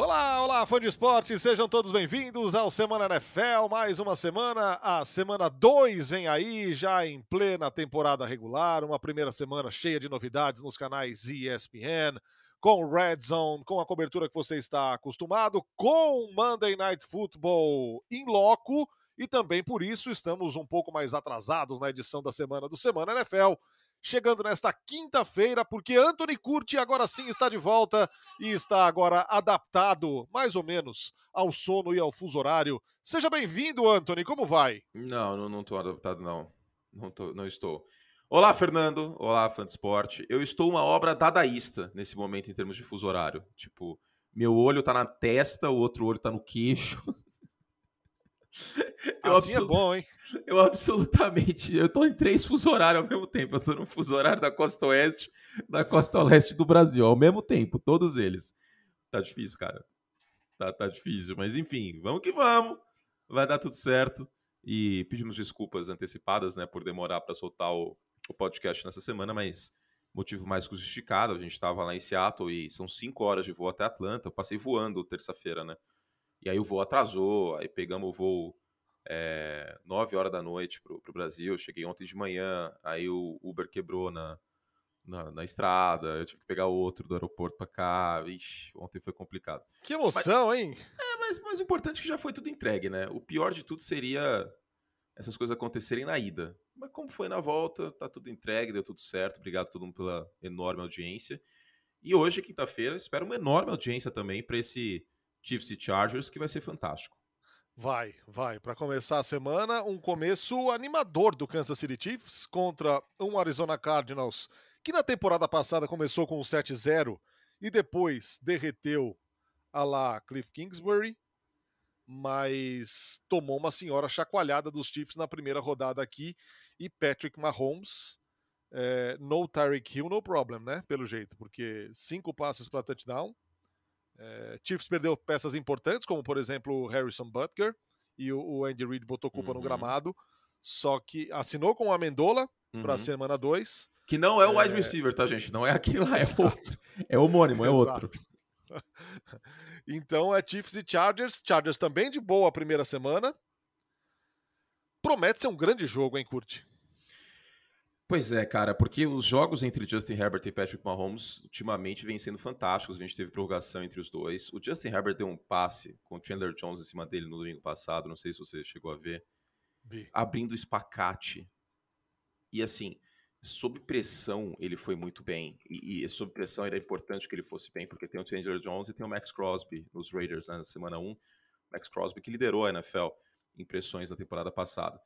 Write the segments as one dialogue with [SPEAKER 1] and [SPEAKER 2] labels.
[SPEAKER 1] Olá, olá, fã de esporte, sejam todos bem-vindos ao Semana NFL, mais uma semana, a semana 2 vem aí, já em plena temporada regular, uma primeira semana cheia de novidades nos canais ESPN, com Red Zone, com a cobertura que você está acostumado, com Monday Night Football em loco, e também por isso estamos um pouco mais atrasados na edição da semana do Semana NFL, chegando nesta quinta-feira, porque Anthony Curti agora sim está de volta e está agora adaptado, mais ou menos, ao sono e ao fuso horário. Seja bem-vindo, Anthony, como vai?
[SPEAKER 2] Não, não, estou adaptado, não. Não, tô, não estou. Olá, Fernando. Olá, fã de esporte. Eu estou uma obra dadaísta nesse momento em termos de fuso horário. Tipo, meu olho tá na testa, o outro olho tá no queixo.
[SPEAKER 1] Eu assim absolut... é bom, hein?
[SPEAKER 2] Eu absolutamente. Eu tô em três fuso horários ao mesmo tempo. Eu tô no fuso horário da costa oeste, da costa leste do Brasil, ao mesmo tempo, todos eles. Tá difícil, cara. Tá, tá difícil. Mas enfim, vamos que vamos. Vai dar tudo certo. E pedimos desculpas antecipadas, né, por demorar para soltar o, o podcast nessa semana, mas motivo mais justificado. A gente estava lá em Seattle e são cinco horas de voo até Atlanta. Eu passei voando terça-feira, né? E aí o voo atrasou, aí pegamos o voo é, eh, 9 horas da noite pro, pro Brasil, cheguei ontem de manhã, aí o Uber quebrou na, na, na estrada, eu tive que pegar outro do aeroporto para cá, Ixi, ontem foi complicado.
[SPEAKER 1] Que emoção,
[SPEAKER 2] mas,
[SPEAKER 1] hein?
[SPEAKER 2] É, mas, mas o importante é que já foi tudo entregue, né? O pior de tudo seria essas coisas acontecerem na ida. Mas como foi na volta, tá tudo entregue, deu tudo certo, obrigado a todo mundo pela enorme audiência. E hoje, quinta-feira, espero uma enorme audiência também para esse Chiefs e Chargers, que vai ser fantástico.
[SPEAKER 1] Vai, vai. Para começar a semana, um começo animador do Kansas City Chiefs contra um Arizona Cardinals que na temporada passada começou com um 7-0 e depois derreteu a lá Cliff Kingsbury, mas tomou uma senhora chacoalhada dos Chiefs na primeira rodada aqui e Patrick Mahomes, é, no Tyreek Hill, no problem, né? Pelo jeito, porque cinco passes para touchdown, é, Chiefs perdeu peças importantes, como por exemplo o Harrison Butker, e o, o Andy Reid botou culpa uhum. no gramado. Só que assinou com o Amendola uhum. para a semana 2.
[SPEAKER 2] Que não é o wide é... receiver, tá, gente? Não é aquele lá, é Exato. outro. É homônimo, é Exato. outro.
[SPEAKER 1] então é Chiefs e Chargers. Chargers também de boa a primeira semana. Promete ser um grande jogo, hein, Curte?
[SPEAKER 2] Pois é, cara, porque os jogos entre Justin Herbert e Patrick Mahomes ultimamente vêm sendo fantásticos. A gente teve prorrogação entre os dois. O Justin Herbert deu um passe com o Chandler Jones em cima dele no domingo passado, não sei se você chegou a ver. Vi. Abrindo o espacate. E assim, sob pressão ele foi muito bem. E, e sob pressão era importante que ele fosse bem, porque tem o Chandler Jones e tem o Max Crosby nos Raiders né, na semana 1. Max Crosby que liderou a NFL em pressões na temporada passada.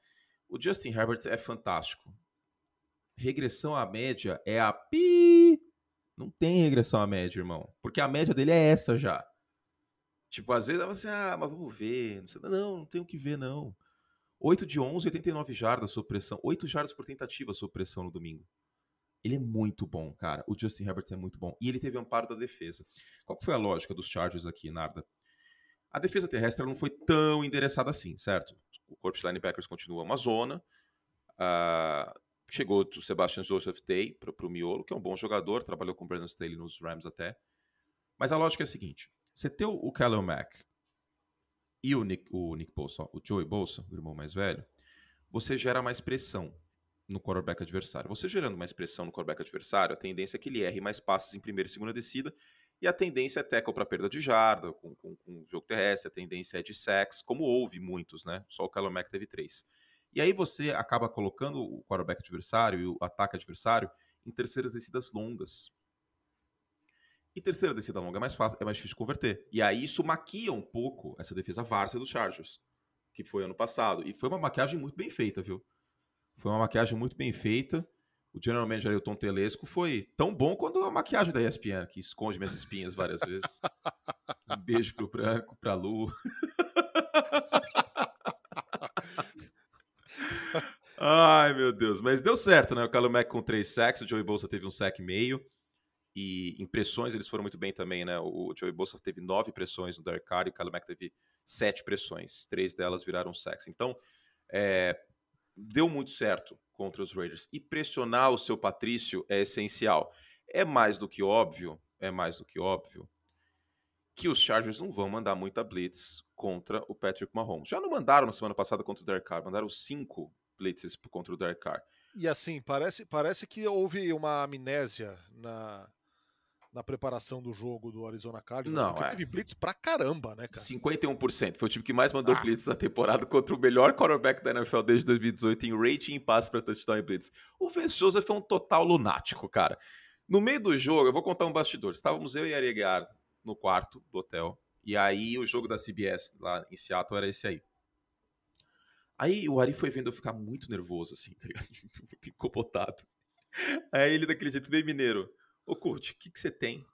[SPEAKER 2] O Justin Herbert é fantástico regressão à média é a pi. Não tem regressão à média, irmão. Porque a média dele é essa já. Tipo, às vezes você, ah, mas vamos ver. Não, não tem o que ver, não. 8 de 11, 89 jardas sob pressão. 8 jardas por tentativa sob pressão no domingo. Ele é muito bom, cara. O Justin Herbert é muito bom. E ele teve amparo da defesa. Qual foi a lógica dos Chargers aqui, Narda? A defesa terrestre não foi tão endereçada assim, certo? O corpo de linebackers continua uma zona. Uh, Chegou o Sebastian Joseph Day para o miolo, que é um bom jogador, trabalhou com o Brandon Staley nos Rams até. Mas a lógica é a seguinte: você tem o Kellen Mack e o Nick, o Nick Bolsa, o Joey Bolsa, o irmão mais velho, você gera mais pressão no quarterback adversário. Você gerando mais pressão no quarterback adversário, a tendência é que ele erre mais passes em primeira e segunda descida, e a tendência é tackle para perda de jarda, com, com, com jogo terrestre, a tendência é de sacks, como houve muitos, né? Só o Kellen Mack teve três. E aí você acaba colocando o quarterback adversário e o ataque adversário em terceiras descidas longas. E terceira descida longa é mais fácil, é mais difícil de converter. E aí isso maquia um pouco essa defesa várzea dos Chargers, que foi ano passado. E foi uma maquiagem muito bem feita, viu? Foi uma maquiagem muito bem feita. O general manager Tom Telesco foi tão bom quanto a maquiagem da ESPN, que esconde minhas espinhas várias vezes. Um beijo pro Branco, pra Lu. Ai, meu Deus. Mas deu certo, né? O Mack com três sacks, o Joey Bolsa teve um sack e meio. E impressões eles foram muito bem também, né? O Joey Bolsa teve nove pressões no Derek Carr e o Mack teve sete pressões. Três delas viraram sacks. Então, é, deu muito certo contra os Raiders. E pressionar o seu Patrício é essencial. É mais do que óbvio, é mais do que óbvio, que os Chargers não vão mandar muita blitz contra o Patrick Mahomes. Já não mandaram na semana passada contra o Derek Carr, mandaram cinco blitzes contra o Derek Carr.
[SPEAKER 1] E assim, parece, parece que houve uma amnésia na, na preparação do jogo do Arizona Cardinals.
[SPEAKER 2] Não,
[SPEAKER 1] porque
[SPEAKER 2] é.
[SPEAKER 1] teve blitz pra caramba, né, cara?
[SPEAKER 2] 51%. Foi o time que mais mandou
[SPEAKER 1] Ah.
[SPEAKER 2] blitz na temporada contra o melhor quarterback da NFL desde 2018 em rating e passe para touchdown e blitz. O Vance Joseph é um total lunático, cara. No meio do jogo, eu vou contar um bastidor. Estávamos eu e Aregar no quarto do hotel. E aí o jogo da CBS lá em Seattle era esse aí. Aí o Ari foi vendo eu ficar muito nervoso, assim, tá ligado? Muito incomodado. Aí ele daquele jeito bem mineiro. Ô, Kurt, o que, que você tem?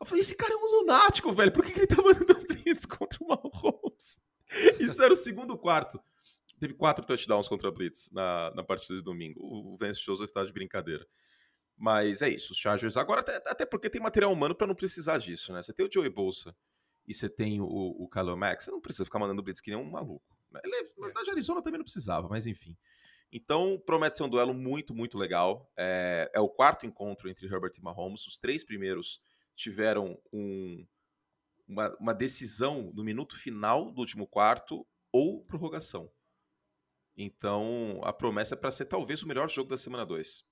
[SPEAKER 2] Eu falei, esse cara é um lunático, velho. Por que, que ele tá mandando blitz contra o Mahomes? Isso era o segundo quarto. Teve quatro touchdowns contra a Blitz na, na partida de domingo. O Vance Joseph tá de brincadeira. Mas é isso, os Chargers. Agora, até, até porque tem material humano pra não precisar disso, né? Você tem o Joey Bolsa e você tem o, o Khalil Mack, você não precisa ficar mandando blitz que nem um maluco. Ele, na verdade, a Arizona também não precisava, mas enfim. Então, promete ser um duelo muito, muito legal. É, é o quarto encontro entre Herbert e Mahomes. Os três primeiros tiveram um, uma, uma decisão no minuto final do último quarto ou prorrogação. Então, a promessa é para ser talvez o melhor jogo da semana 2.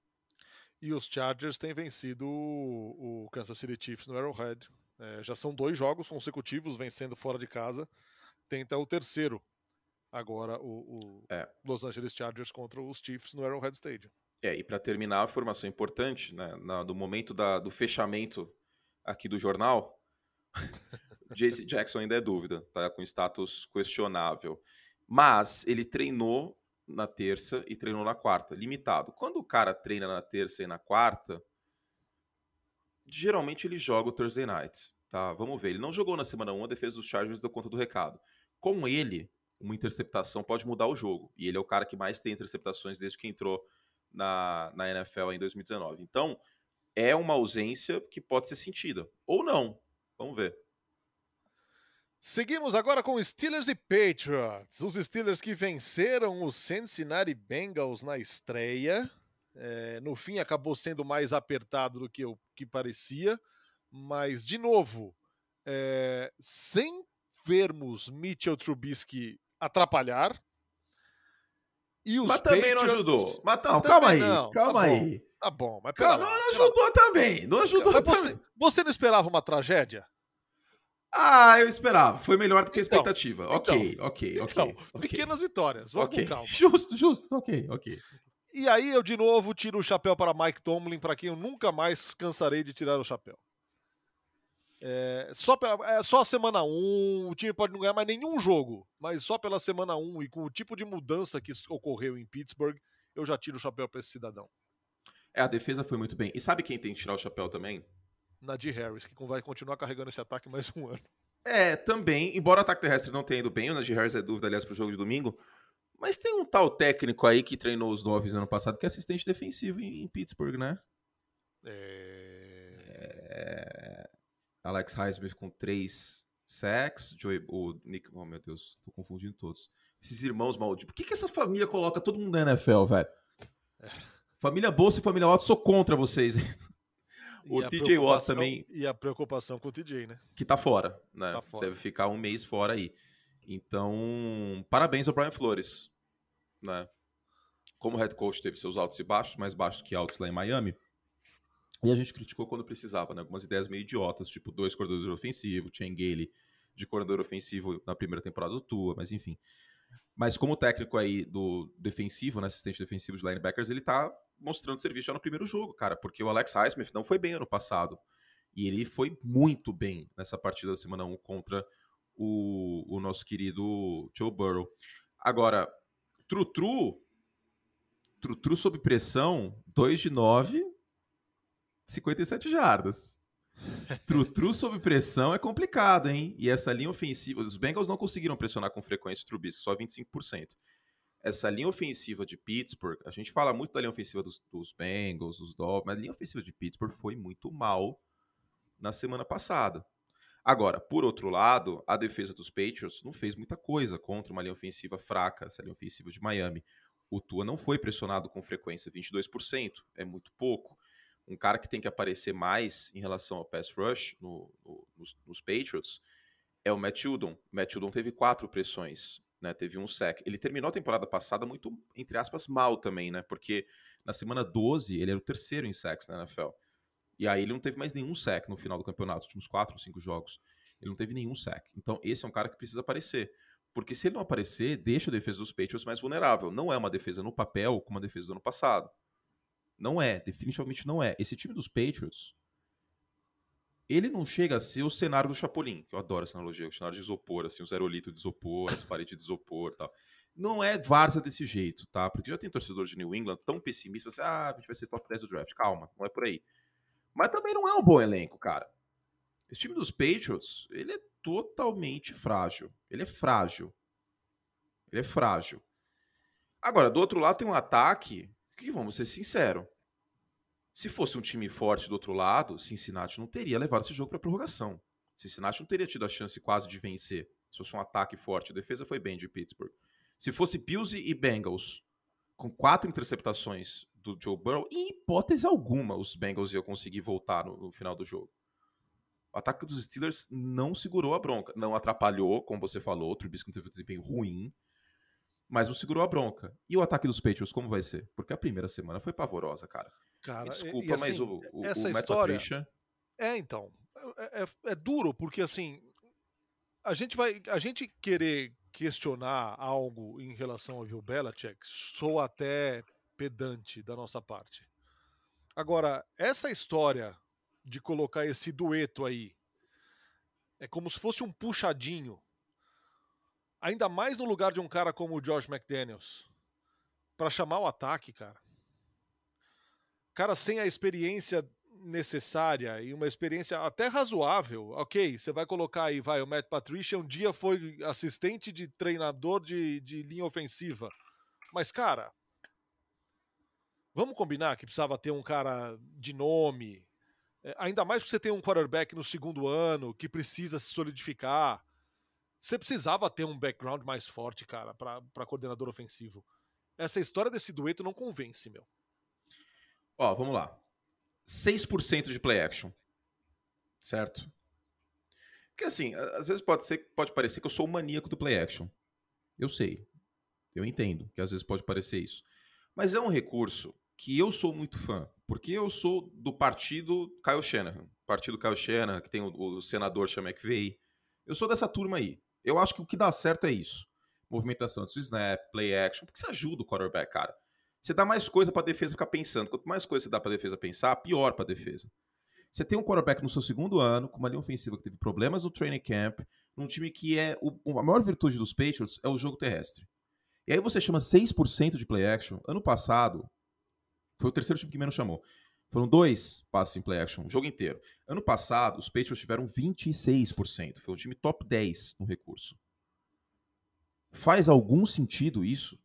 [SPEAKER 1] E os Chargers têm vencido o, o Kansas City Chiefs no Arrowhead. É, já são dois jogos consecutivos vencendo fora de casa. Tenta o terceiro agora o, o
[SPEAKER 2] É.
[SPEAKER 1] Los Angeles Chargers contra os Chiefs no Arrowhead Stadium.
[SPEAKER 2] É, e para terminar, a informação importante, né, na, do momento da, do fechamento aqui do jornal, JC Jackson ainda é dúvida, tá com status questionável. Mas ele treinou na terça e treinou na quarta, limitado. Quando o cara treina na terça e na quarta, geralmente ele joga o Thursday Night, tá? Vamos ver. Ele não jogou na semana 1, a defesa dos Chargers deu conta do recado. Com ele, uma interceptação pode mudar o jogo. E ele é o cara que mais tem interceptações desde que entrou na, na NFL em 2019. Então, é uma ausência que pode ser sentida. Ou não. Vamos ver.
[SPEAKER 1] Seguimos agora com Steelers e Patriots. Os Steelers que venceram os Cincinnati Bengals na estreia. É, no fim acabou sendo mais apertado do que o que parecia, mas de novo, é, sem vermos Mitchell Trubisky atrapalhar. E os
[SPEAKER 2] Mas também não
[SPEAKER 1] Patriots-
[SPEAKER 2] ajudou. Mas tá-
[SPEAKER 3] Não, calma aí,
[SPEAKER 1] não,
[SPEAKER 3] calma
[SPEAKER 1] tá bom.
[SPEAKER 3] aí.
[SPEAKER 1] Tá bom, mas pera
[SPEAKER 2] Calma,
[SPEAKER 1] lá,
[SPEAKER 2] não ajudou também. Não ajudou
[SPEAKER 1] Mas
[SPEAKER 2] também.
[SPEAKER 1] você, você não esperava uma tragédia?
[SPEAKER 2] Ah, eu esperava. Foi melhor do que a
[SPEAKER 1] Então,
[SPEAKER 2] expectativa. ok, ok,
[SPEAKER 1] Então,
[SPEAKER 2] ok. ok.
[SPEAKER 1] pequenas vitórias. Vamos
[SPEAKER 2] Ok.
[SPEAKER 1] com calma.
[SPEAKER 3] Justo, justo, ok, ok.
[SPEAKER 1] E aí eu de novo tiro o chapéu para Mike Tomlin, para quem eu nunca mais cansarei de tirar o chapéu. É, só, pela, é, só a semana 1, o time pode não ganhar mais nenhum jogo, mas só pela semana 1 e com o tipo de mudança que ocorreu em Pittsburgh, eu já tiro o chapéu para esse cidadão.
[SPEAKER 2] É, a defesa foi muito bem. E sabe quem tem que tirar o chapéu também?
[SPEAKER 1] Nadir Harris, que vai continuar carregando esse ataque mais um ano.
[SPEAKER 2] É, também, embora o ataque terrestre não tenha ido bem, o Najee Harris é dúvida, aliás, pro jogo de domingo, mas tem um tal técnico aí que treinou os Dolphins no ano passado, que é assistente defensivo em, em Pittsburgh, né?
[SPEAKER 1] É,
[SPEAKER 2] É, Alex Highsmith com três sacks, Joey, o Nick, oh meu Deus, tô confundindo todos. Esses irmãos malditos. Por que, que essa família coloca todo mundo na NFL, velho? Família Bolsa e família Watts, sou contra vocês. O TJ Watt também-
[SPEAKER 1] E a preocupação com o TJ, né?
[SPEAKER 2] que tá fora, né?
[SPEAKER 1] Tá fora.
[SPEAKER 2] Deve ficar um mês fora aí. Então, parabéns ao Brian Flores, né? Como head coach teve seus altos e baixos, mais baixos que altos lá em Miami. E a gente criticou quando precisava, né? Algumas ideias meio idiotas, tipo dois coordenadores ofensivos, Chen Gale de coordenador ofensivo na primeira temporada do Tua, mas enfim. Mas como técnico aí do defensivo, né, assistente defensivo de linebackers, ele tá mostrando serviço já no primeiro jogo, cara, porque o Alex Highsmith não foi bem ano passado. E ele foi muito bem nessa partida da semana 1 contra o, o nosso querido Joe Burrow. Agora, Trutru, Trutru sob pressão, 2 de 9, 57 jardas. Trutru sob pressão é complicado, hein? E essa linha ofensiva, os Bengals não conseguiram pressionar com frequência o Trubisky, só 25%. Essa linha ofensiva de Pittsburgh, a gente fala muito da linha ofensiva dos, dos Bengals, dos Dolphins, mas a linha ofensiva de Pittsburgh foi muito mal na semana passada. Agora, por outro lado, a defesa dos Patriots não fez muita coisa contra uma linha ofensiva fraca, essa linha ofensiva de Miami. O Tua não foi pressionado com frequência, 22%, é muito pouco. Um cara que tem que aparecer mais em relação ao pass rush no- no- nos, nos Patriots é o Matt Judon. Matt Judon teve quatro pressões, né? Teve um sec. Ele terminou a temporada passada muito, entre aspas, mal também, né? Porque na semana 12 ele era o terceiro em sacks na NFL. E aí ele não teve mais nenhum sec no final do campeonato, nos últimos quatro cinco jogos. Ele não teve nenhum sec. Então esse é um cara que precisa aparecer. Porque se ele não aparecer, deixa a defesa dos Patriots mais vulnerável. Não é uma defesa no papel como a defesa do ano passado. Não é, definitivamente não é. Esse time dos Patriots, ele não chega a ser o cenário do Chapolin, que eu adoro essa analogia, o cenário de isopor, assim, os aerolitos de isopor, as paredes de isopor tal. Não é várzea desse jeito, tá? Porque já tem torcedor de New England tão pessimista, assim, ah, a gente vai ser top 10 do draft. Calma, não é por aí. Mas também não é um bom elenco, cara. Esse time dos Patriots, ele é totalmente frágil. Ele é frágil. Ele é frágil. Agora, do outro lado tem um ataque que, vamos ser sinceros, se fosse um time forte do outro lado, Cincinnati não teria levado esse jogo para prorrogação. Cincinnati não teria tido a chance quase de vencer. Se fosse um ataque forte, a defesa foi bem de Pittsburgh. Se fosse Bills e Bengals, com quatro interceptações do Joe Burrow, em hipótese alguma os Bengals iam conseguir voltar no, no final do jogo. O ataque dos Steelers não segurou a bronca. Não atrapalhou, como você falou, o Trubisky teve um desempenho ruim, mas não segurou a bronca. E o ataque dos Patriots, como vai ser? Porque a primeira semana foi pavorosa, cara.
[SPEAKER 1] Cara,
[SPEAKER 2] Desculpa,
[SPEAKER 1] e, assim,
[SPEAKER 2] mas o, o,
[SPEAKER 1] essa
[SPEAKER 2] o Matt
[SPEAKER 1] história-
[SPEAKER 2] Patricia...
[SPEAKER 1] É, então. É, é- é duro, porque assim. A gente vai. A gente querer questionar algo em relação ao Bill Belichick soa até pedante da nossa parte. Agora, essa história de colocar esse dueto aí é como se fosse um puxadinho. Ainda mais no lugar de um cara como o Josh McDaniels. Pra chamar o ataque, cara. Cara sem a experiência necessária e uma experiência até razoável. Ok, você vai colocar aí, vai, o Matt Patricia um dia foi assistente de treinador de, de linha ofensiva. Mas, cara, vamos combinar que precisava ter um cara de nome. É, ainda mais porque você tem um quarterback no segundo ano que precisa se solidificar. Você precisava ter um background mais forte, cara, para coordenador ofensivo. Essa história desse dueto não convence, meu.
[SPEAKER 2] Ó, vamos lá. 6% de play action. Certo? Porque assim, às vezes pode, ser, pode parecer que eu sou o maníaco do play action. Eu sei. Eu entendo que às vezes pode parecer isso. Mas é um recurso que eu sou muito fã. Porque eu sou do partido Kyle Shanahan. Partido Kyle Shanahan, que tem o, o senador Sean McVeigh. Eu sou dessa turma aí. Eu acho que o que dá certo é isso. Movimentação do snap, play action. Porque você ajuda o quarterback, cara. Você dá mais coisa pra defesa ficar pensando. Quanto mais coisa você dá pra defesa pensar, pior pra defesa. Você tem um quarterback no seu segundo ano, com uma linha ofensiva que teve problemas no training camp, num time que é. O, a maior virtude dos Patriots é o jogo terrestre. E aí você chama 6% de play action. Ano passado, foi o terceiro time que menos chamou. Foram dois passes em play action o jogo inteiro. Ano passado, os Patriots tiveram 26%. Foi um time top 10 no recurso. Faz algum sentido isso?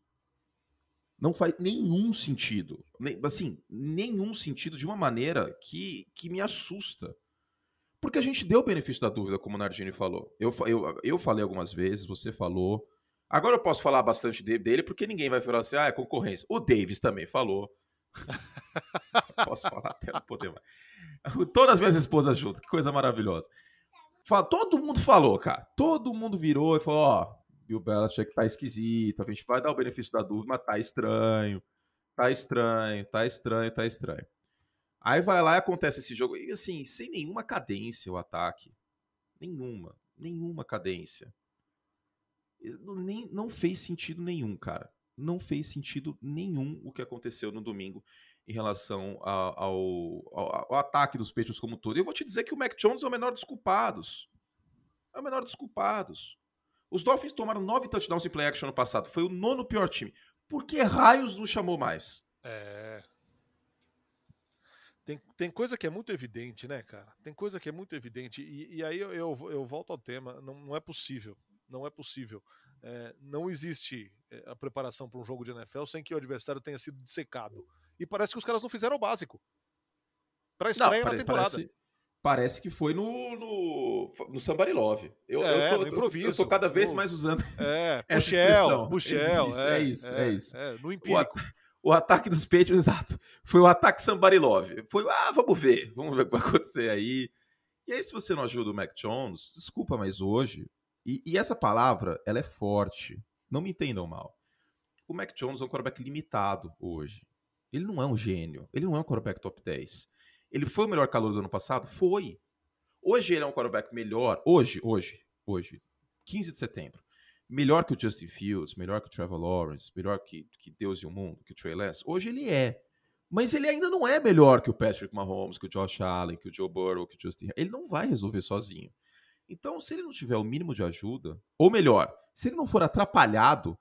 [SPEAKER 2] Não faz nenhum sentido. Assim, nenhum sentido de uma maneira que, que me assusta. Porque a gente deu o benefício da dúvida, como o Nardini falou. Eu, eu, eu falei algumas vezes, você falou. Agora eu posso falar bastante de- dele, porque ninguém vai falar assim, ah, é concorrência. O Davis também falou. posso falar até não poder mais. Todas as minhas esposas juntas, que coisa maravilhosa. Fala- Todo mundo falou, cara. Todo mundo virou e falou, ó, Bill Belichick tá esquisito, a gente vai dar o benefício da dúvida, mas tá estranho. Tá estranho, tá estranho, tá estranho. Aí vai lá e acontece esse jogo. E assim, sem nenhuma cadência o ataque. Nenhuma. Nenhuma cadência. Nem, não fez sentido nenhum, cara. Não fez sentido nenhum o que aconteceu no domingo em relação ao, ao, ao ataque dos Patriots como todo. E eu vou te dizer que o Mac Jones é o menor dos culpados. É o menor dos culpados. Os Dolphins tomaram nove touchdowns em play action no passado. Foi o nono pior time. Por que raios não chamou mais?
[SPEAKER 1] É. Tem, tem coisa que é muito evidente, né, cara? Tem coisa que é muito evidente. E, e aí eu, eu, eu volto ao tema. Não, não é possível. Não é possível. É, não existe é, a preparação para um jogo de NFL sem que o adversário tenha sido dissecado. E parece que os caras não fizeram o básico. Para estreia na
[SPEAKER 2] pare-
[SPEAKER 1] temporada.
[SPEAKER 2] Parece, parece que foi no, no, no Somebody Love. Eu,
[SPEAKER 1] É,
[SPEAKER 2] eu,
[SPEAKER 1] no
[SPEAKER 2] tô,
[SPEAKER 1] improviso.
[SPEAKER 2] eu tô cada vez
[SPEAKER 1] No-
[SPEAKER 2] mais usando
[SPEAKER 1] É,
[SPEAKER 2] Essa expressão.
[SPEAKER 1] Puxel.
[SPEAKER 2] Isso, é isso, é isso.
[SPEAKER 1] no
[SPEAKER 2] o,
[SPEAKER 1] empírico.
[SPEAKER 2] ata- o ataque dos Patriots, exato. Foi o ataque Somebody Love. Foi, ah, vamos ver. Vamos ver o que vai acontecer aí. E aí, se você não ajuda o Mac Jones, desculpa, mas hoje. E, e essa palavra, ela é forte. Não me entendam mal. O Mac Jones é um quarterback limitado hoje. Ele não é um gênio. Ele não é um quarterback top 10. Ele foi o melhor calor do ano passado? Foi. Hoje ele é um quarterback melhor. Hoje, hoje, hoje, 15 de setembro. Melhor que o Justin Fields, melhor que o Trevor Lawrence, melhor que, que Deus e o mundo, que o Trey Lance. Hoje ele é. Mas ele ainda não é melhor que o Patrick Mahomes, que o Josh Allen, que o Joe Burrow, que o Justin. Ele não vai resolver sozinho. Então, se ele não tiver o mínimo de ajuda, ou melhor, se ele não for atrapalhado,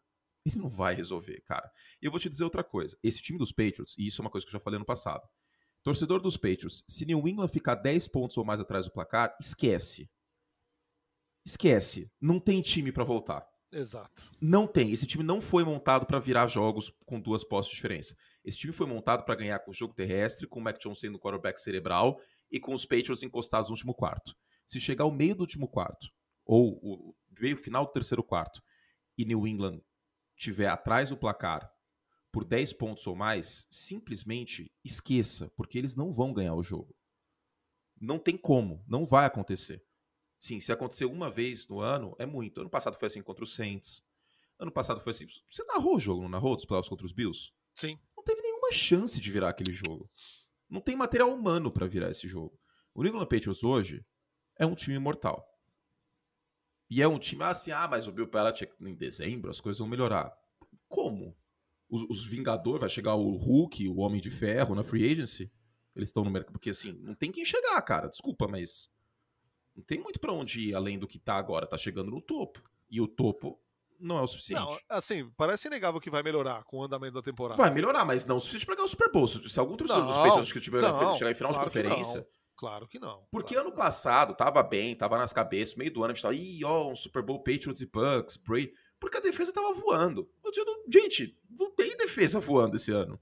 [SPEAKER 2] ele não vai resolver, cara. E eu vou te dizer outra coisa. Esse time dos Patriots, e isso é uma coisa que eu já falei no passado. Torcedor dos Patriots, se New England ficar 10 pontos ou mais atrás do placar, esquece. Esquece. Não tem time para voltar.
[SPEAKER 1] Exato.
[SPEAKER 2] Não tem. Esse time não foi montado para virar jogos com duas postes de diferença. Esse time foi montado para ganhar com o jogo terrestre, com o Mac Jones sendo o quarterback cerebral e com os Patriots encostados no último quarto. Se chegar ao meio do último quarto, ou o meio final do terceiro quarto, e New England tiver atrás do placar por 10 pontos ou mais, simplesmente esqueça, porque eles não vão ganhar o jogo. Não tem como, não vai acontecer. Sim, se acontecer uma vez no ano, é muito. Ano passado foi assim contra os Saints. Ano passado foi assim. Você narrou o jogo, não narrou dos playoffs contra os Bills?
[SPEAKER 1] Sim.
[SPEAKER 2] Não teve nenhuma chance de virar aquele jogo. Não tem material humano para virar esse jogo. O New England Patriots hoje é um time mortal. E é um time assim, ah, mas o Bill Belichick em dezembro as coisas vão melhorar. Como? Os, os Vingadores, vai chegar o Hulk, o Homem de Ferro na free agency? Eles estão no mercado. Porque assim, não tem quem chegar, cara. Desculpa, mas não tem muito para onde ir além do que tá agora. Tá chegando no topo. E o topo não é o suficiente. Não,
[SPEAKER 1] assim, parece inegável que vai melhorar com o andamento da temporada.
[SPEAKER 2] Vai melhorar, mas não o suficiente pra ganhar o Super Bowl. Se algum torcedor dos Patriots que tiver chegar em final claro de conferência.
[SPEAKER 1] Claro que não.
[SPEAKER 2] Porque
[SPEAKER 1] claro
[SPEAKER 2] ano passado tava bem, tava nas cabeças, meio do ano a gente tava, ih, ó, um Super Bowl Patriots e Bucks, Brady. Porque a defesa tava voando. Gente, não tem defesa voando esse ano.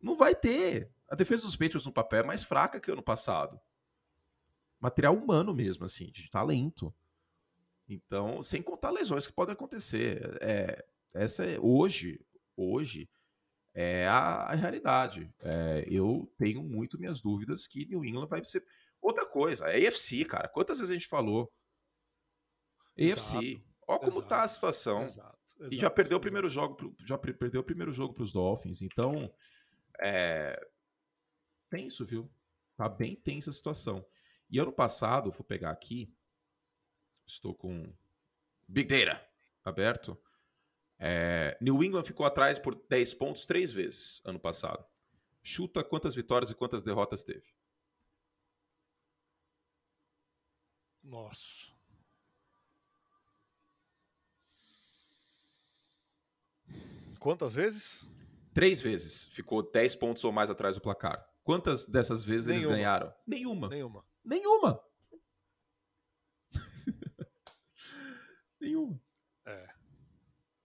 [SPEAKER 2] Não vai ter. A defesa dos Patriots no papel é mais fraca que ano passado material humano mesmo, assim, de talento. Então, sem contar lesões que podem acontecer. É, essa é, hoje, hoje é a, a realidade. É, eu tenho muito minhas dúvidas que New England vai ser. Outra coisa, é AFC, cara. Quantas vezes a gente falou? AFC. Olha como exato, tá a situação. Exato, exato, e já perdeu o primeiro jogo, já perdeu o primeiro jogo para os Dolphins. Então, é tenso, viu? Tá bem tensa a situação. E ano passado, vou pegar aqui, estou com Big Data aberto. É, New England ficou atrás por 10 pontos três vezes ano passado. Chuta quantas vitórias e quantas derrotas teve.
[SPEAKER 1] Nossa. Quantas vezes?
[SPEAKER 2] Três vezes. Ficou 10 pontos ou mais atrás do placar. Quantas dessas vezes Nenhuma. eles ganharam?
[SPEAKER 1] Nenhuma. Nenhuma.
[SPEAKER 2] Nenhuma. Nenhuma.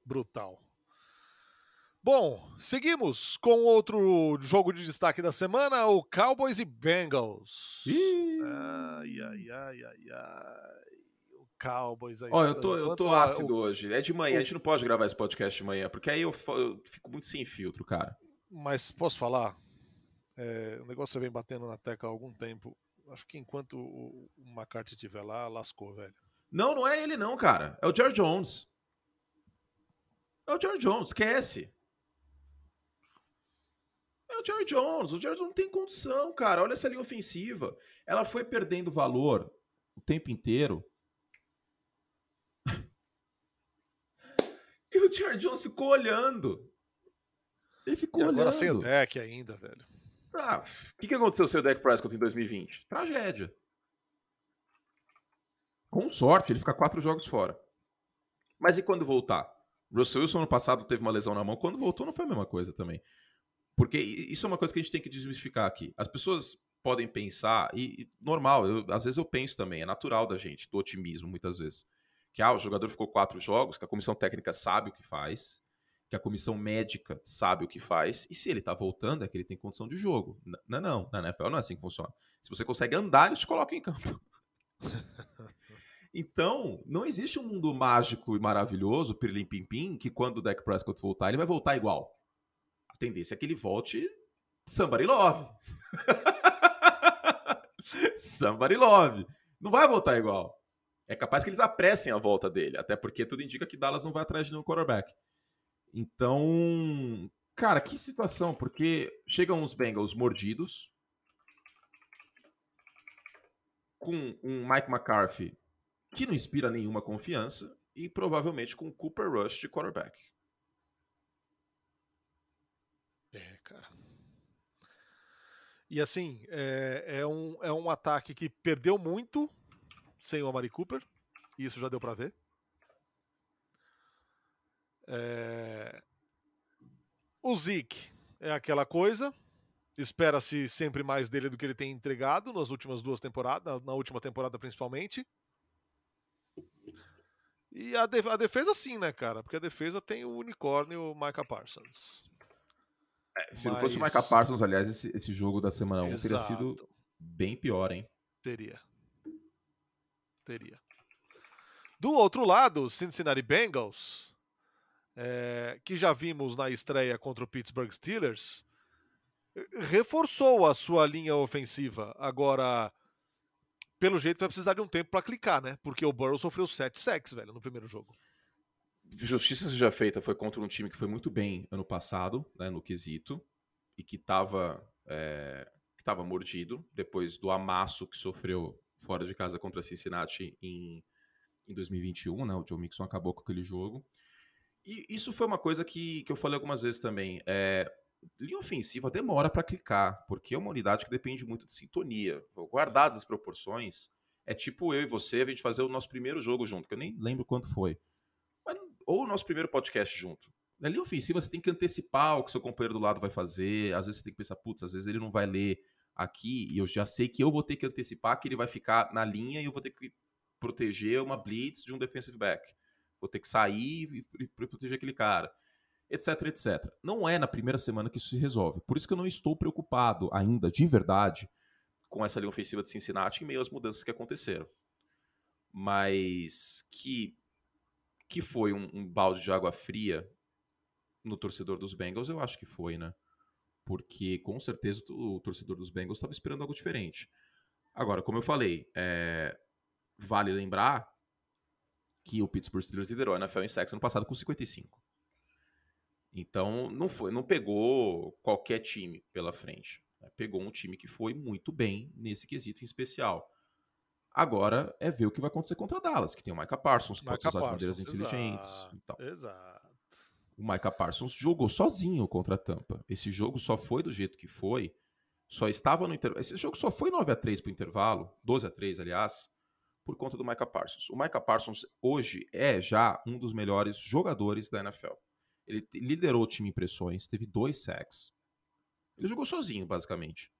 [SPEAKER 1] Brutal. Bom, seguimos com outro jogo de destaque da semana, o Cowboys e Bengals.
[SPEAKER 2] Ih.
[SPEAKER 1] Ai, ai, ai, ai, ai. O Cowboys aí.
[SPEAKER 2] Olha, eu tô, eu tô ácido o... hoje. É de manhã, a gente não pode gravar esse podcast de manhã, porque aí eu, eu fico muito sem filtro, cara.
[SPEAKER 1] Mas posso falar? É, o negócio vem batendo na tecla há algum tempo acho que enquanto o, o McCarthy estiver lá, lascou, velho.
[SPEAKER 2] Não, não é ele não, cara. É o George Jones. É o George Jones, esquece. É o George Jones. O George não tem condição, cara. Olha essa linha ofensiva. Ela foi perdendo valor o tempo inteiro. e o George Jones ficou olhando. Ele ficou e olhando. Agora
[SPEAKER 1] sem o deck ainda, velho.
[SPEAKER 2] Ah, o que, que aconteceu com o Dak Prescott em 2020? Tragédia. Com sorte, ele fica quatro jogos fora. Mas e quando voltar? Russell Wilson ano passado teve uma lesão na mão. Quando voltou, não foi a mesma coisa também. Porque isso é uma coisa que a gente tem que desmistificar aqui. As pessoas podem pensar, e, e normal, eu, às vezes eu penso também, é natural da gente, do otimismo, muitas vezes. Que ah, o jogador ficou quatro jogos, que a comissão técnica sabe o que faz, que a comissão médica sabe o que faz, e se ele tá voltando é que ele tem condição de jogo. Não, não, na NFL não é assim que funciona. Se você consegue andar, eles te colocam em campo. então, não existe um mundo mágico e maravilhoso, pirlim pim pim, que quando o Dak Prescott voltar, ele vai voltar igual. A tendência é que ele volte somebody love. Somebody love. Não vai voltar igual. É capaz que eles apressem a volta dele, até porque tudo indica que Dallas não vai atrás de nenhum quarterback. Então, cara, que situação, porque chegam os Bengals mordidos, com um Mike McCarthy que não inspira nenhuma confiança e provavelmente com Cooper Rush de quarterback.
[SPEAKER 1] É, cara. E assim, é, é, um, é um ataque que perdeu muito sem o Amari Cooper, e isso já deu para ver. É... O Zeke é aquela coisa, espera-se sempre mais dele do que ele tem entregado nas últimas duas temporadas, na última temporada principalmente. E a, de, a defesa sim, né, cara? Porque a defesa tem o unicórnio Micah Parsons.
[SPEAKER 2] É, se Mas... não fosse o Micah Parsons, aliás, esse, esse jogo da semana 1 teria sido bem pior, hein?
[SPEAKER 1] Teria. Teria. Do outro lado, Cincinnati Bengals, é, que já vimos na estreia contra o Pittsburgh Steelers, reforçou a sua linha ofensiva. Agora, pelo jeito, vai precisar de um tempo para clicar, né? Porque o Burrow sofreu 7 sacks, velho, no primeiro jogo.
[SPEAKER 2] Justiça seja feita, foi contra um time que foi muito bem ano passado, né, no quesito, e que estava é, que tava mordido depois do amasso que sofreu fora de casa contra Cincinnati em, em 2021, né? O Joe Mixon acabou com aquele jogo. E isso foi uma coisa que, que eu falei algumas vezes também. É, linha ofensiva demora para clicar, porque é uma unidade que depende muito de sintonia. Guardadas as proporções, é tipo eu e você, a gente fazer o nosso primeiro jogo junto, que eu nem lembro quanto foi. Mas, ou o nosso primeiro podcast junto. Na linha ofensiva, você tem que antecipar o que seu companheiro do lado vai fazer. Às vezes você tem que pensar, putz, às vezes ele não vai ler aqui e eu já sei que eu vou ter que antecipar que ele vai ficar na linha e eu vou ter que proteger uma blitz de um defensive back. Vou ter que sair e proteger aquele cara etc, etc. Não é na primeira semana que isso se resolve. Por isso que eu não estou preocupado ainda, de verdade, com essa linha ofensiva de Cincinnati em meio às mudanças que aconteceram. Mas que, que foi um, um balde de água fria no torcedor dos Bengals, eu acho que foi, né? Porque com certeza o torcedor dos Bengals estava esperando algo diferente. Agora, como eu falei, é... vale lembrar que o Pittsburgh Steelers liderou a NFL em sacks ano passado com 55. Então não foi, não pegou qualquer time pela frente. Né? Pegou um time que foi muito bem nesse quesito em especial. Agora é ver o que vai acontecer contra Dallas, que tem o Micah Parsons, que Micah pode usar as bandeiras inteligentes. Então.
[SPEAKER 1] Exato.
[SPEAKER 2] O Micah Parsons jogou sozinho contra a Tampa. Esse jogo só foi do jeito que foi. Só estava no intervalo. Esse jogo só foi 9 a 3 para o intervalo, 12 a 3 aliás, por conta do Micah Parsons. O Micah Parsons hoje é já um dos melhores jogadores da NFL. Ele liderou o time em pressões, teve dois sacks. Ele jogou sozinho, basicamente.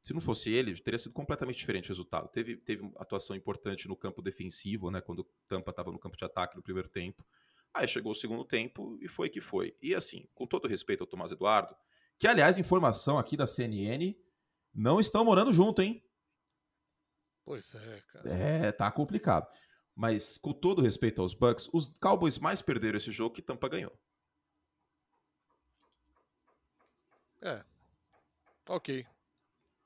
[SPEAKER 2] Se não fosse ele, teria sido completamente diferente o resultado. Teve, teve uma atuação importante no campo defensivo, né? Quando o Tampa estava no campo de ataque no primeiro tempo. Aí chegou o segundo tempo e foi que foi. E assim, com todo respeito ao Tomás Eduardo, que aliás, informação aqui da CNN, não estão morando junto, hein?
[SPEAKER 1] Pois é, cara.
[SPEAKER 2] É, tá complicado. Mas com todo respeito aos Bucks, os Cowboys mais perderam esse jogo que Tampa ganhou.
[SPEAKER 1] É. Ok.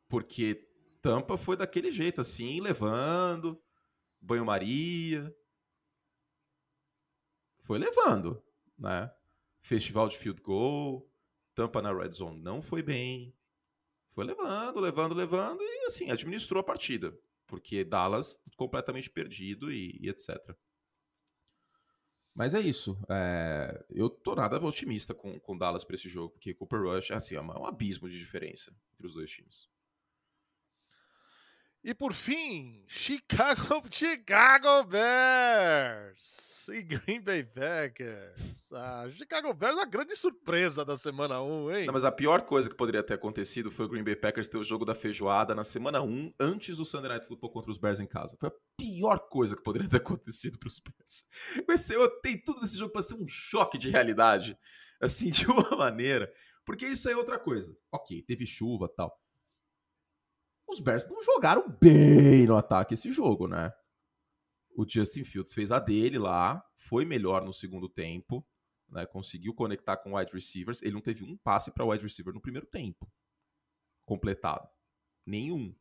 [SPEAKER 2] Porque Tampa foi daquele jeito, assim, levando, banho-maria. Foi levando, né? Festival de field goal, Tampa na red zone não foi bem. Foi levando, levando, levando e, assim, administrou a partida. Porque Dallas completamente perdido e, e etc. Mas é isso. É... Eu tô nada otimista com, com Dallas para esse jogo, porque Cooper Rush assim, é um abismo de diferença entre os dois times.
[SPEAKER 1] E por fim, Chicago, Chicago Bears e Green Bay Packers. Ah, Chicago Bears é a grande surpresa da semana 1, hein?
[SPEAKER 2] Não, mas a pior coisa que poderia ter acontecido foi o Green Bay Packers ter o jogo da feijoada na semana 1 antes do Sunday Night Football contra os Bears em casa. Foi a pior coisa que poderia ter acontecido para os Bears. Mas eu tenho tudo desse jogo para ser um choque de realidade, assim, de uma maneira. Porque isso é outra coisa. Ok, teve chuva tal os Bears não jogaram bem no ataque esse jogo, né? O Justin Fields fez a dele lá, foi melhor no segundo tempo, né? Conseguiu conectar com wide receivers. Ele não teve um passe para wide receiver no primeiro tempo completado. Nenhum.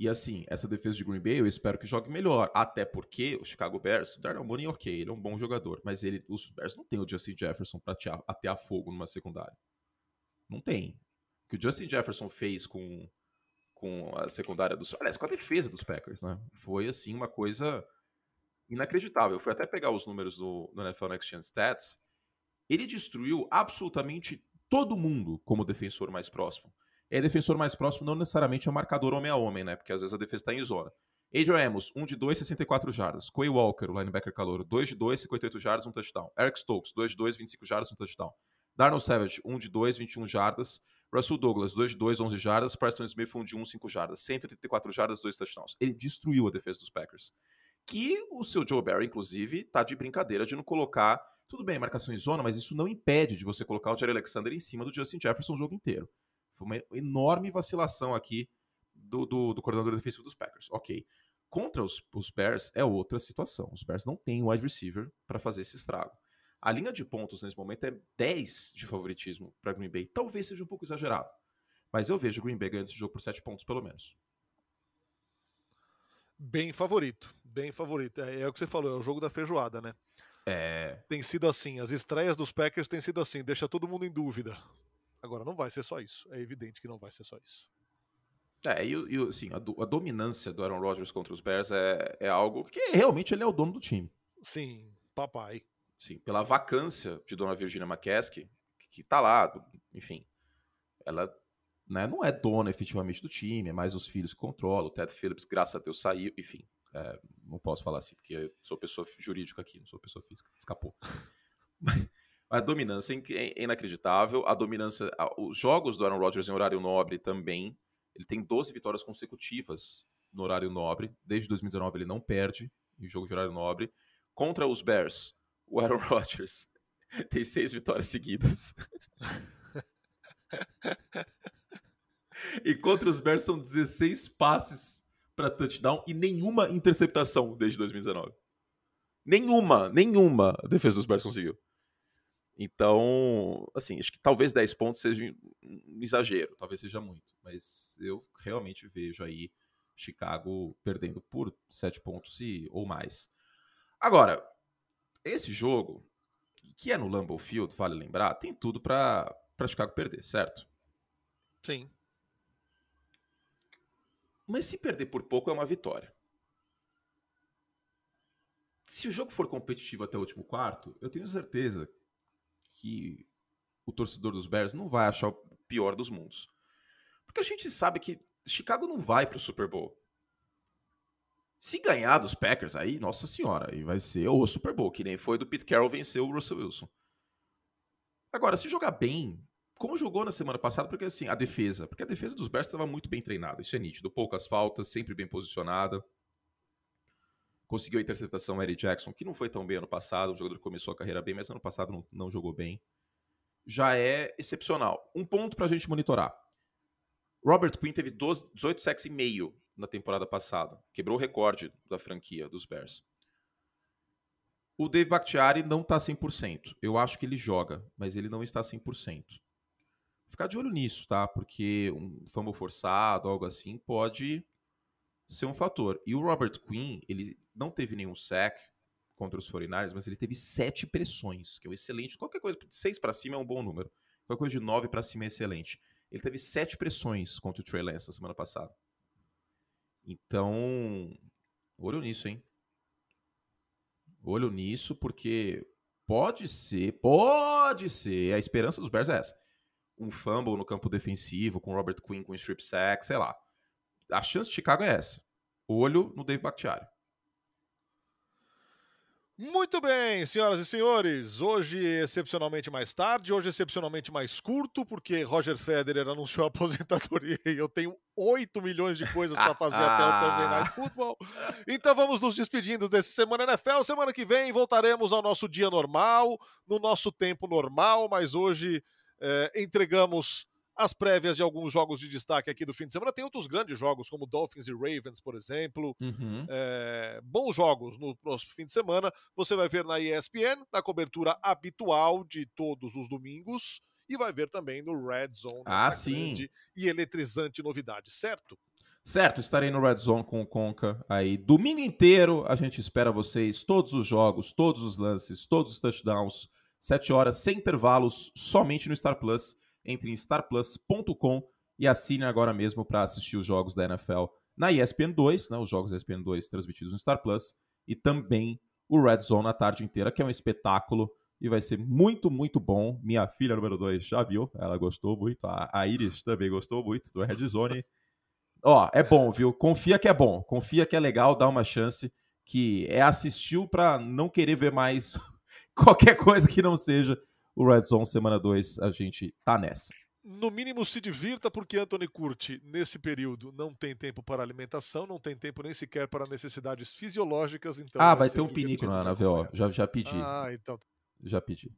[SPEAKER 2] E assim, essa defesa de Green Bay eu espero que jogue melhor. Até porque o Chicago Bears, o Darnell Mooney, ok, ele é um bom jogador. Mas ele, os Bears não tem o Justin Jefferson pra até a fogo numa secundária. Não tem. O que o Justin Jefferson fez com, com a secundária dos. Aliás, com a defesa dos Packers, né? Foi assim uma coisa inacreditável. Eu fui até pegar os números do, do NFL Next Gen Stats. Ele destruiu absolutamente todo mundo como defensor mais próximo é defensor mais próximo, não necessariamente é marcador homem a homem, né? Porque às vezes a defesa está em zona. Adrian Amos, 1 de 2, 64 jardas. Quay Walker, o linebacker calor, 2 de 2, 58 jardas, um touchdown. Eric Stokes, 2 de 2, 25 jardas, um touchdown. Darnell Savage, 1 de 2, 21 jardas. Russell Douglas, 2 de 2, 11 jardas. Preston Smith, 1 de 1, 5 jardas. 134 jardas, 2 touchdowns. Ele destruiu a defesa dos Packers. Que o seu Joe Barry, inclusive, tá de brincadeira de não colocar. Tudo bem, marcação em zona, mas isso não impede de você colocar o Jerry Alexander em cima do Justin Jefferson o jogo inteiro. Foi uma enorme vacilação aqui do, do, do coordenador defensivo dos Packers. Ok. Contra os, os Bears é outra situação. Os Bears não têm wide receiver para fazer esse estrago. A linha de pontos nesse momento é 10 de favoritismo para Green Bay. Talvez seja um pouco exagerado. Mas eu vejo o Green Bay ganhando esse jogo por 7 pontos, pelo menos.
[SPEAKER 1] Bem favorito. Bem favorito. É, é o que você falou, é o jogo da feijoada, né?
[SPEAKER 2] É.
[SPEAKER 1] Tem sido assim. As estreias dos Packers têm sido assim. Deixa todo mundo em dúvida. Agora, não vai ser só isso. É evidente que não vai ser só isso.
[SPEAKER 2] É, e, e assim, a, do, a, dominância do Aaron Rodgers contra os Bears é, é algo que realmente ele é o dono do time.
[SPEAKER 1] Sim, papai.
[SPEAKER 2] Sim, pela vacância de Dona Virginia McCaskey, que, que tá lá, enfim. Ela né, não é dona efetivamente do time, é mais os filhos que controlam. O Ted Phillips, graças a Deus, saiu, enfim. É, não posso falar assim, porque eu sou pessoa jurídica aqui, não sou pessoa física. Escapou. A dominância é inacreditável. A dominância. Os jogos do Aaron Rodgers em horário nobre também. Ele tem 12 vitórias consecutivas no horário nobre. Desde 2019 ele não perde em jogo de horário nobre. Contra os Bears, o Aaron Rodgers tem seis vitórias seguidas. e contra os Bears são 16 passes para touchdown e nenhuma interceptação desde 2019. Nenhuma, nenhuma a defesa dos Bears conseguiu. Então, assim, acho que talvez 10 pontos seja um exagero, talvez seja muito, mas eu realmente vejo aí Chicago perdendo por 7 pontos e, ou mais. Agora, esse jogo, que é no Lambeau Field, vale lembrar, tem tudo para Chicago perder, certo?
[SPEAKER 1] Sim.
[SPEAKER 2] Mas se perder por pouco é uma vitória. Se o jogo for competitivo até o último quarto, eu tenho certeza que o torcedor dos Bears não vai achar o pior dos mundos. Porque a gente sabe que Chicago não vai para o Super Bowl. Se ganhar dos Packers, aí, nossa senhora, aí vai ser o Super Bowl, que nem foi do Pete Carroll vencer o Russell Wilson. Agora, se jogar bem, como jogou na semana passada, porque assim, a defesa, porque a defesa dos Bears estava muito bem treinada, isso é nítido, poucas faltas, sempre bem posicionada. Conseguiu a interceptação Eddie Jackson, que não foi tão bem ano passado. O jogador começou a carreira bem, mas ano passado não, não jogou bem. Já é excepcional. Um ponto para a gente monitorar. Robert Quinn teve 12, 18 sacks e meio na temporada passada. Quebrou o recorde da franquia dos Bears. O Dave Bakhtiari não está 100%. Eu acho que ele joga, mas ele não está 100%. Ficar de olho nisso, tá? Porque um fumble forçado, algo assim, pode ser um fator. E o Robert Quinn, ele não teve nenhum sack contra os 49 mas ele teve sete pressões, que é um excelente. Qualquer coisa de seis para cima é um bom número. Qualquer coisa de nove para cima é excelente. Ele teve sete pressões contra o Trey Lance na semana passada. Então, olho nisso, hein? Olho nisso, porque pode ser, pode ser, a esperança dos Bears é essa. Um fumble no campo defensivo, com Robert Quinn com strip sack, sei lá. A chance de Chicago é essa. Olho no Dave Bakhtiari.
[SPEAKER 1] Muito bem, senhoras e senhores. Hoje, excepcionalmente mais tarde, hoje, excepcionalmente mais curto, porque Roger Federer anunciou a aposentadoria e eu tenho 8 milhões de coisas para fazer até o Thursday Night Football. Então vamos nos despedindo desse Semana NFL. Semana que vem voltaremos ao nosso dia normal, no nosso tempo normal, mas hoje é, entregamos as prévias de alguns jogos de destaque aqui do fim de semana. Tem outros grandes jogos, como Dolphins e Ravens, por exemplo.
[SPEAKER 2] Uhum.
[SPEAKER 1] É, bons jogos no próximo fim de semana. Você vai ver na ESPN, na cobertura habitual de todos os domingos. E vai ver também no Red Zone.
[SPEAKER 2] Ah, sim.
[SPEAKER 1] e eletrizante novidade, certo?
[SPEAKER 2] Certo, estarei no Red Zone com o Conca aí. Domingo inteiro a gente espera vocês, todos os jogos, todos os lances, todos os touchdowns, 7 horas sem intervalos, somente no Star Plus. Entre em starplus.com e assine agora mesmo para assistir os jogos da NFL na ESPN 2, né, os jogos da ESPN 2 transmitidos no Star Plus, e também o Red Zone a tarde inteira, que é um espetáculo e vai ser muito, muito bom. Minha filha número 2 já viu, ela gostou muito, a Iris também gostou muito do Red Zone. Ó, é bom, viu? Confia que é bom, confia que é legal, dá uma chance, que é assistiu para não querer ver mais qualquer coisa que não seja o Red Zone semana 2, a gente tá nessa.
[SPEAKER 1] No mínimo se divirta, porque Anthony Curti, nesse período, não tem tempo para alimentação, não tem tempo nem sequer para necessidades fisiológicas. Então
[SPEAKER 2] ah, vai, vai ter um pinico na, na VO. Já, já pedi.
[SPEAKER 1] Ah, então.
[SPEAKER 2] Já pedi.